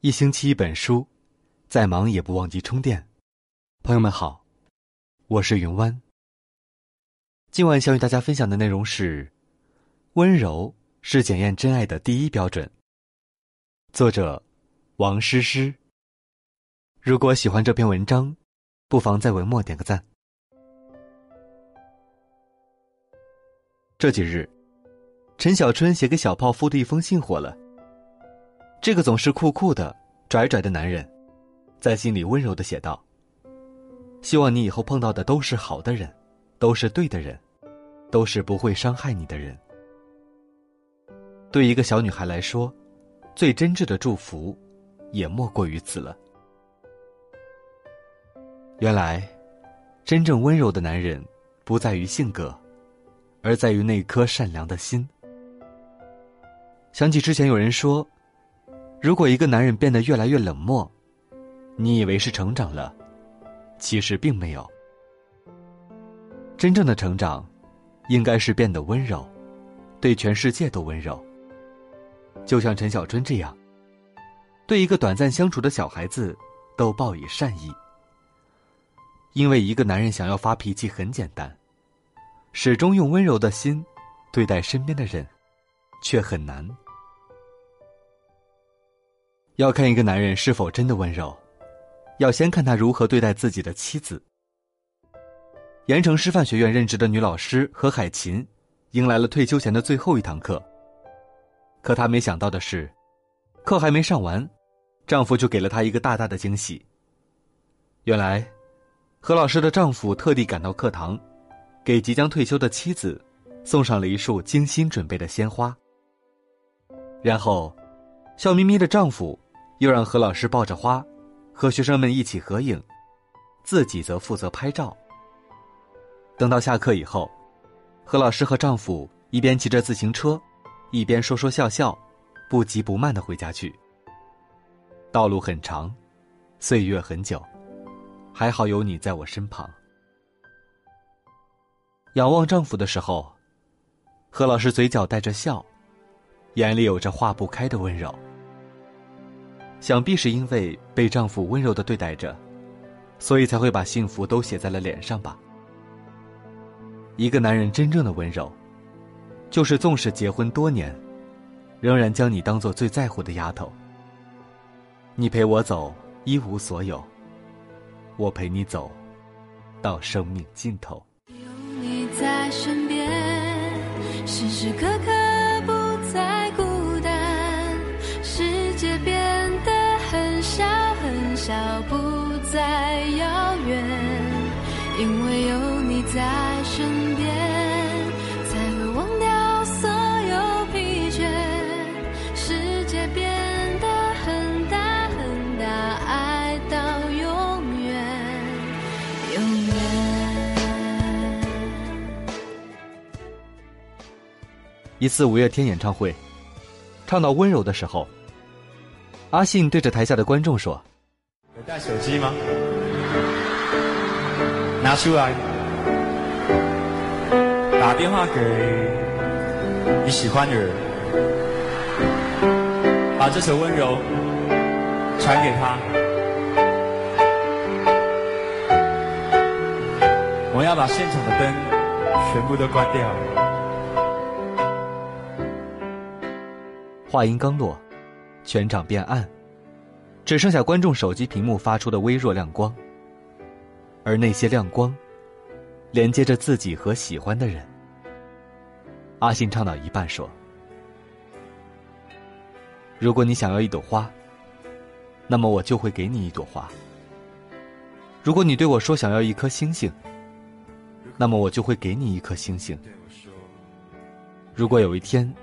一星期一本书，再忙也不忘记充电。朋友们好，我是云湾。今晚想与大家分享的内容是：温柔是检验真爱的第一标准。作者王诗诗。如果喜欢这篇文章，不妨在文末点个赞。这几日，陈小春写给小泡芙的一封信火了。这个总是酷酷的、拽拽的男人，在心里温柔的写道：“希望你以后碰到的都是好的人，都是对的人，都是不会伤害你的人。”对一个小女孩来说，最真挚的祝福，也莫过于此了。原来，真正温柔的男人，不在于性格，而在于那颗善良的心。想起之前有人说。如果一个男人变得越来越冷漠，你以为是成长了，其实并没有。真正的成长，应该是变得温柔，对全世界都温柔。就像陈小春这样，对一个短暂相处的小孩子，都报以善意。因为一个男人想要发脾气很简单，始终用温柔的心对待身边的人，却很难。要看一个男人是否真的温柔，要先看他如何对待自己的妻子。盐城师范学院任职的女老师何海琴，迎来了退休前的最后一堂课。可她没想到的是，课还没上完，丈夫就给了她一个大大的惊喜。原来，何老师的丈夫特地赶到课堂，给即将退休的妻子送上了一束精心准备的鲜花。然后，笑眯眯的丈夫。又让何老师抱着花，和学生们一起合影，自己则负责拍照。等到下课以后，何老师和丈夫一边骑着自行车，一边说说笑笑，不急不慢的回家去。道路很长，岁月很久，还好有你在我身旁。仰望丈夫的时候，何老师嘴角带着笑，眼里有着化不开的温柔。想必是因为被丈夫温柔的对待着，所以才会把幸福都写在了脸上吧。一个男人真正的温柔，就是纵使结婚多年，仍然将你当做最在乎的丫头。你陪我走一无所有，我陪你走到生命尽头。有你在身边，时时刻刻。因为有你在身边，才会忘掉所有疲倦。世界变得很大很大，爱到永远，永远。一次五月天演唱会，唱到温柔的时候，阿信对着台下的观众说：“有带手机吗？”拿出来，打电话给你喜欢的人，把这首温柔传给他。我要把现场的灯全部都关掉。话音刚落，全场变暗，只剩下观众手机屏幕发出的微弱亮光。而那些亮光，连接着自己和喜欢的人。阿信唱到一半说：“如果你想要一朵花，那么我就会给你一朵花。如果你对我说想要一颗星星，那么我就会给你一颗星星。如果有一天，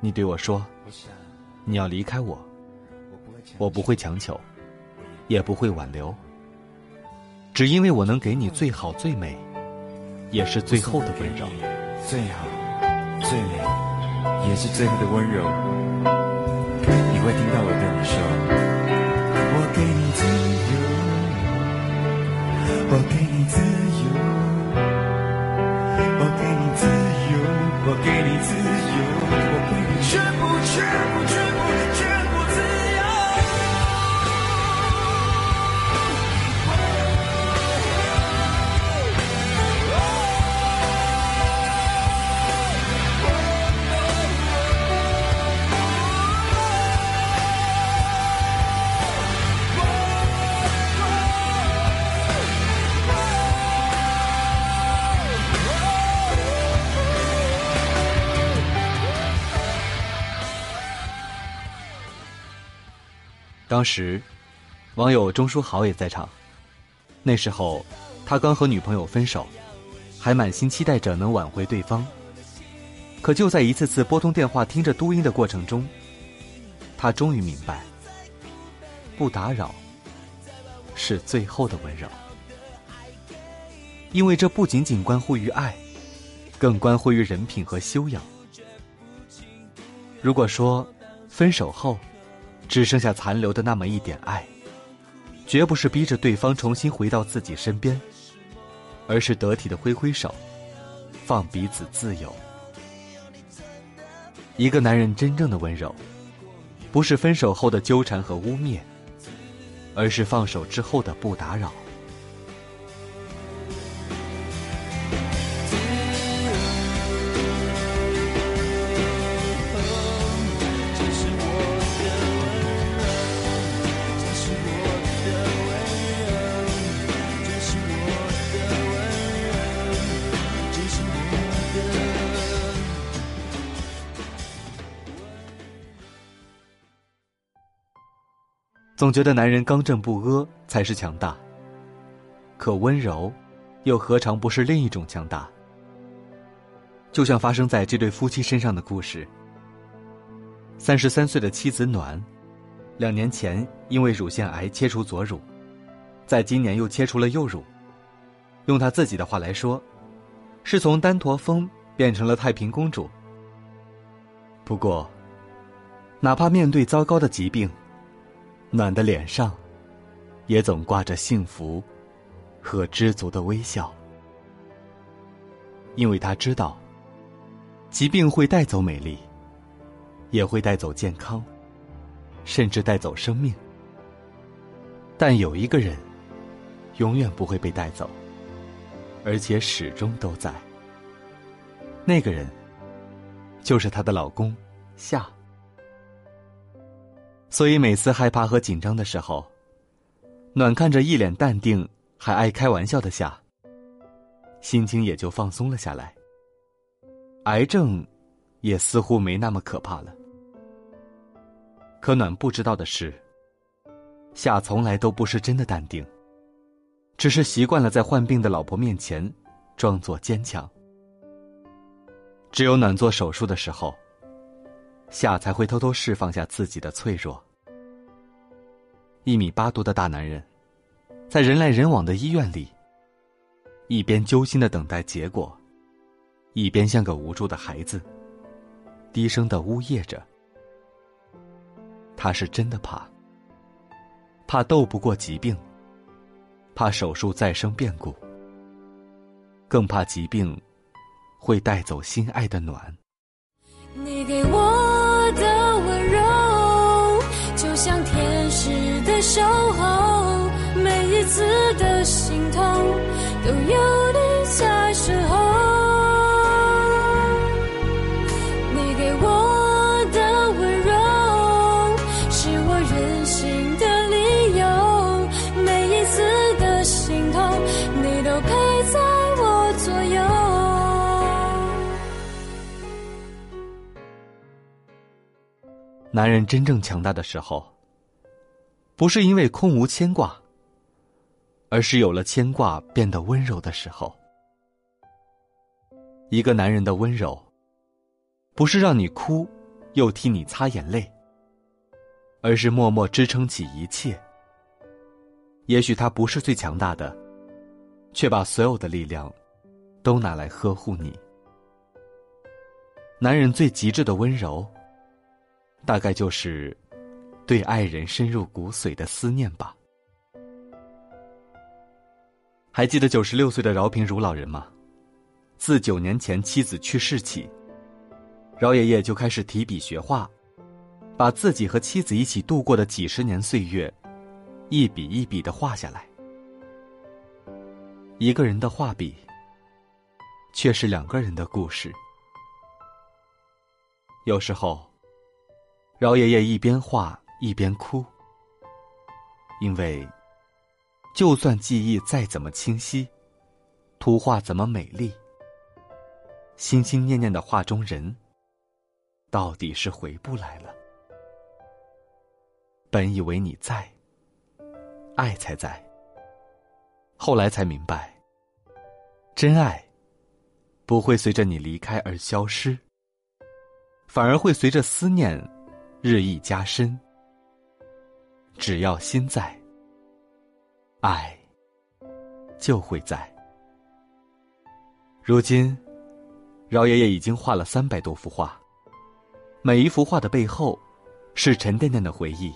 你对我说你要离开我，我不会强求，也不会挽留。”只因为我能给你最好最美，也是最后的温柔。最好、最美，也是最后的温柔。你会听到我对你说：我给你自由，我给你自由，我给你自由，我给你自由，我给你全部、全部、当时，网友钟书豪也在场。那时候，他刚和女朋友分手，还满心期待着能挽回对方。可就在一次次拨通电话、听着嘟音的过程中，他终于明白，不打扰是最后的温柔。因为这不仅仅关乎于爱，更关乎于人品和修养。如果说分手后只剩下残留的那么一点爱，绝不是逼着对方重新回到自己身边，而是得体的挥挥手，放彼此自由。一个男人真正的温柔，不是分手后的纠缠和污蔑，而是放手之后的不打扰。总觉得男人刚正不阿才是强大，可温柔，又何尝不是另一种强大？就像发生在这对夫妻身上的故事。三十三岁的妻子暖，两年前因为乳腺癌切除左乳，在今年又切除了右乳。用他自己的话来说，是从丹驼峰变成了太平公主。不过，哪怕面对糟糕的疾病，暖的脸上，也总挂着幸福和知足的微笑，因为他知道，疾病会带走美丽，也会带走健康，甚至带走生命。但有一个人，永远不会被带走，而且始终都在。那个人，就是她的老公夏。所以每次害怕和紧张的时候，暖看着一脸淡定还爱开玩笑的夏，心情也就放松了下来。癌症，也似乎没那么可怕了。可暖不知道的是，夏从来都不是真的淡定，只是习惯了在患病的老婆面前装作坚强。只有暖做手术的时候。夏才会偷偷释放下自己的脆弱。一米八多的大男人，在人来人往的医院里，一边揪心的等待结果，一边像个无助的孩子，低声的呜咽着。他是真的怕，怕斗不过疾病，怕手术再生变故，更怕疾病会带走心爱的暖。你给我。男人真正强大的时候，不是因为空无牵挂，而是有了牵挂变得温柔的时候。一个男人的温柔，不是让你哭，又替你擦眼泪，而是默默支撑起一切。也许他不是最强大的，却把所有的力量，都拿来呵护你。男人最极致的温柔。大概就是对爱人深入骨髓的思念吧。还记得九十六岁的饶平如老人吗？自九年前妻子去世起，饶爷爷就开始提笔学画，把自己和妻子一起度过的几十年岁月，一笔一笔的画下来。一个人的画笔，却是两个人的故事。有时候。饶爷爷一边画一边哭，因为，就算记忆再怎么清晰，图画怎么美丽，心心念念的画中人，到底是回不来了。本以为你在，爱才在。后来才明白，真爱不会随着你离开而消失，反而会随着思念日益加深。只要心在，爱就会在。如今，饶爷爷已经画了三百多幅画，每一幅画的背后，是沉甸甸的回忆，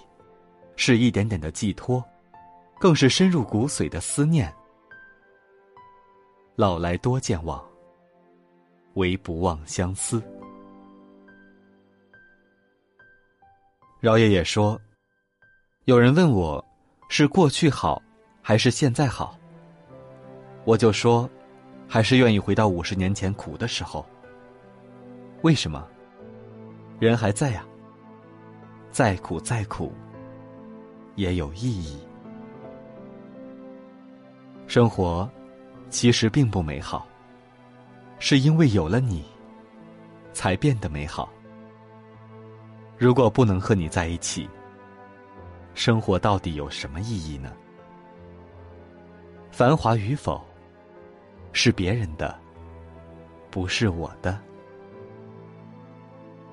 是一点点的寄托，更是深入骨髓的思念。老来多健忘，唯不忘相思。饶爷爷说：“有人问我，是过去好，还是现在好？”我就说。还是愿意回到五十年前苦的时候。为什么？人还在呀。再苦再苦，也有意义。生活其实并不美好，是因为有了你，才变得美好。如果不能和你在一起，生活到底有什么意义呢？繁华与否？是别人的，不是我的。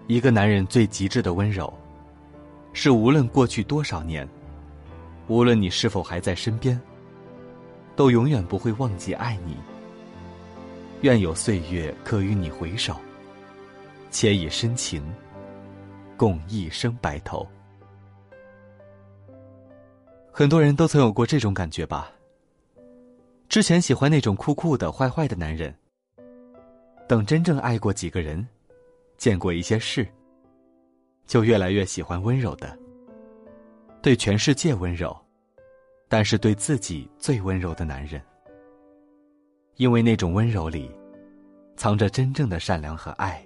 一个男人最极致的温柔，是无论过去多少年，无论你是否还在身边，都永远不会忘记爱你。愿有岁月可与你回首，且以深情共一生白头。很多人都曾有过这种感觉吧。之前喜欢那种酷酷的、坏坏的男人。等真正爱过几个人，见过一些事，就越来越喜欢温柔的。对全世界温柔，但是对自己最温柔的男人。因为那种温柔里，藏着真正的善良和爱，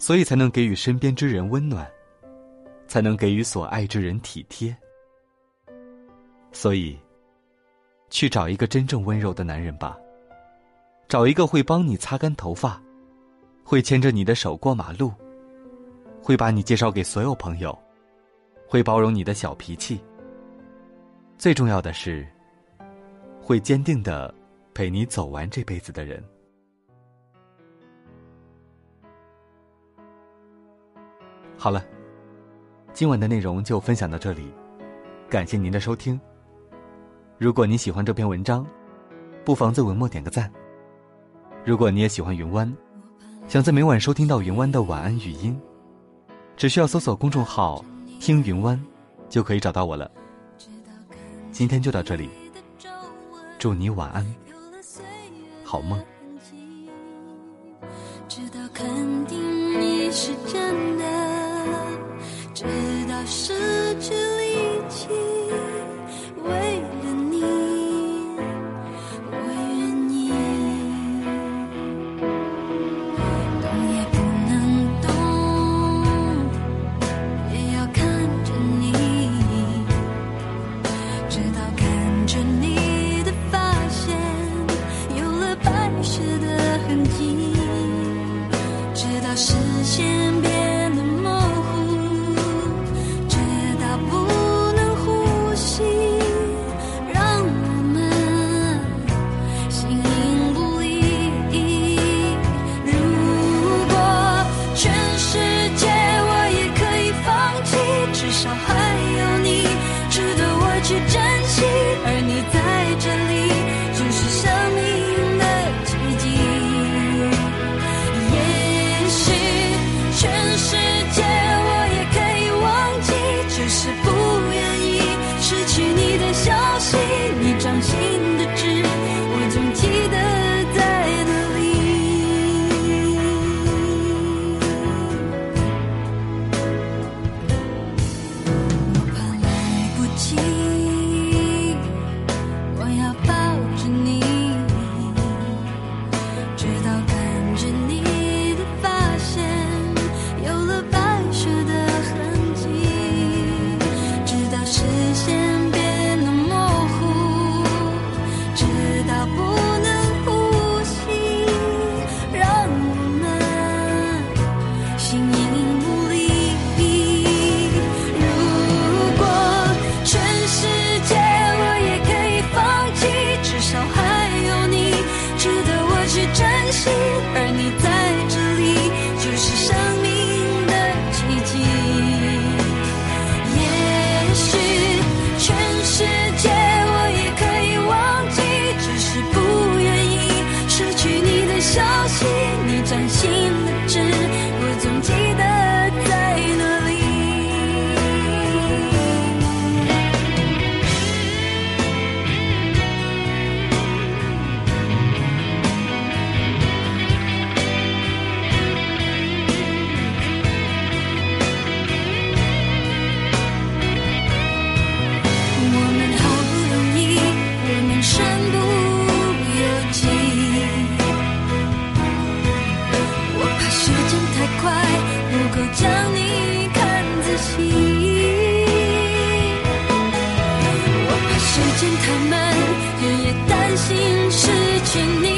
所以才能给予身边之人温暖，才能给予所爱之人体贴。所以。去找一个真正温柔的男人吧，找一个会帮你擦干头发，会牵着你的手过马路，会把你介绍给所有朋友，会包容你的小脾气。最重要的是，会坚定的陪你走完这辈子的人。好了，今晚的内容就分享到这里，感谢您的收听。如果你喜欢这篇文章，不妨在文末点个赞。如果你也喜欢云湾，想在每晚收听到云湾的晚安语音，只需要搜索公众号“听云湾”，就可以找到我了。今天就到这里，祝你晚安，好梦。我们日夜担心失去你。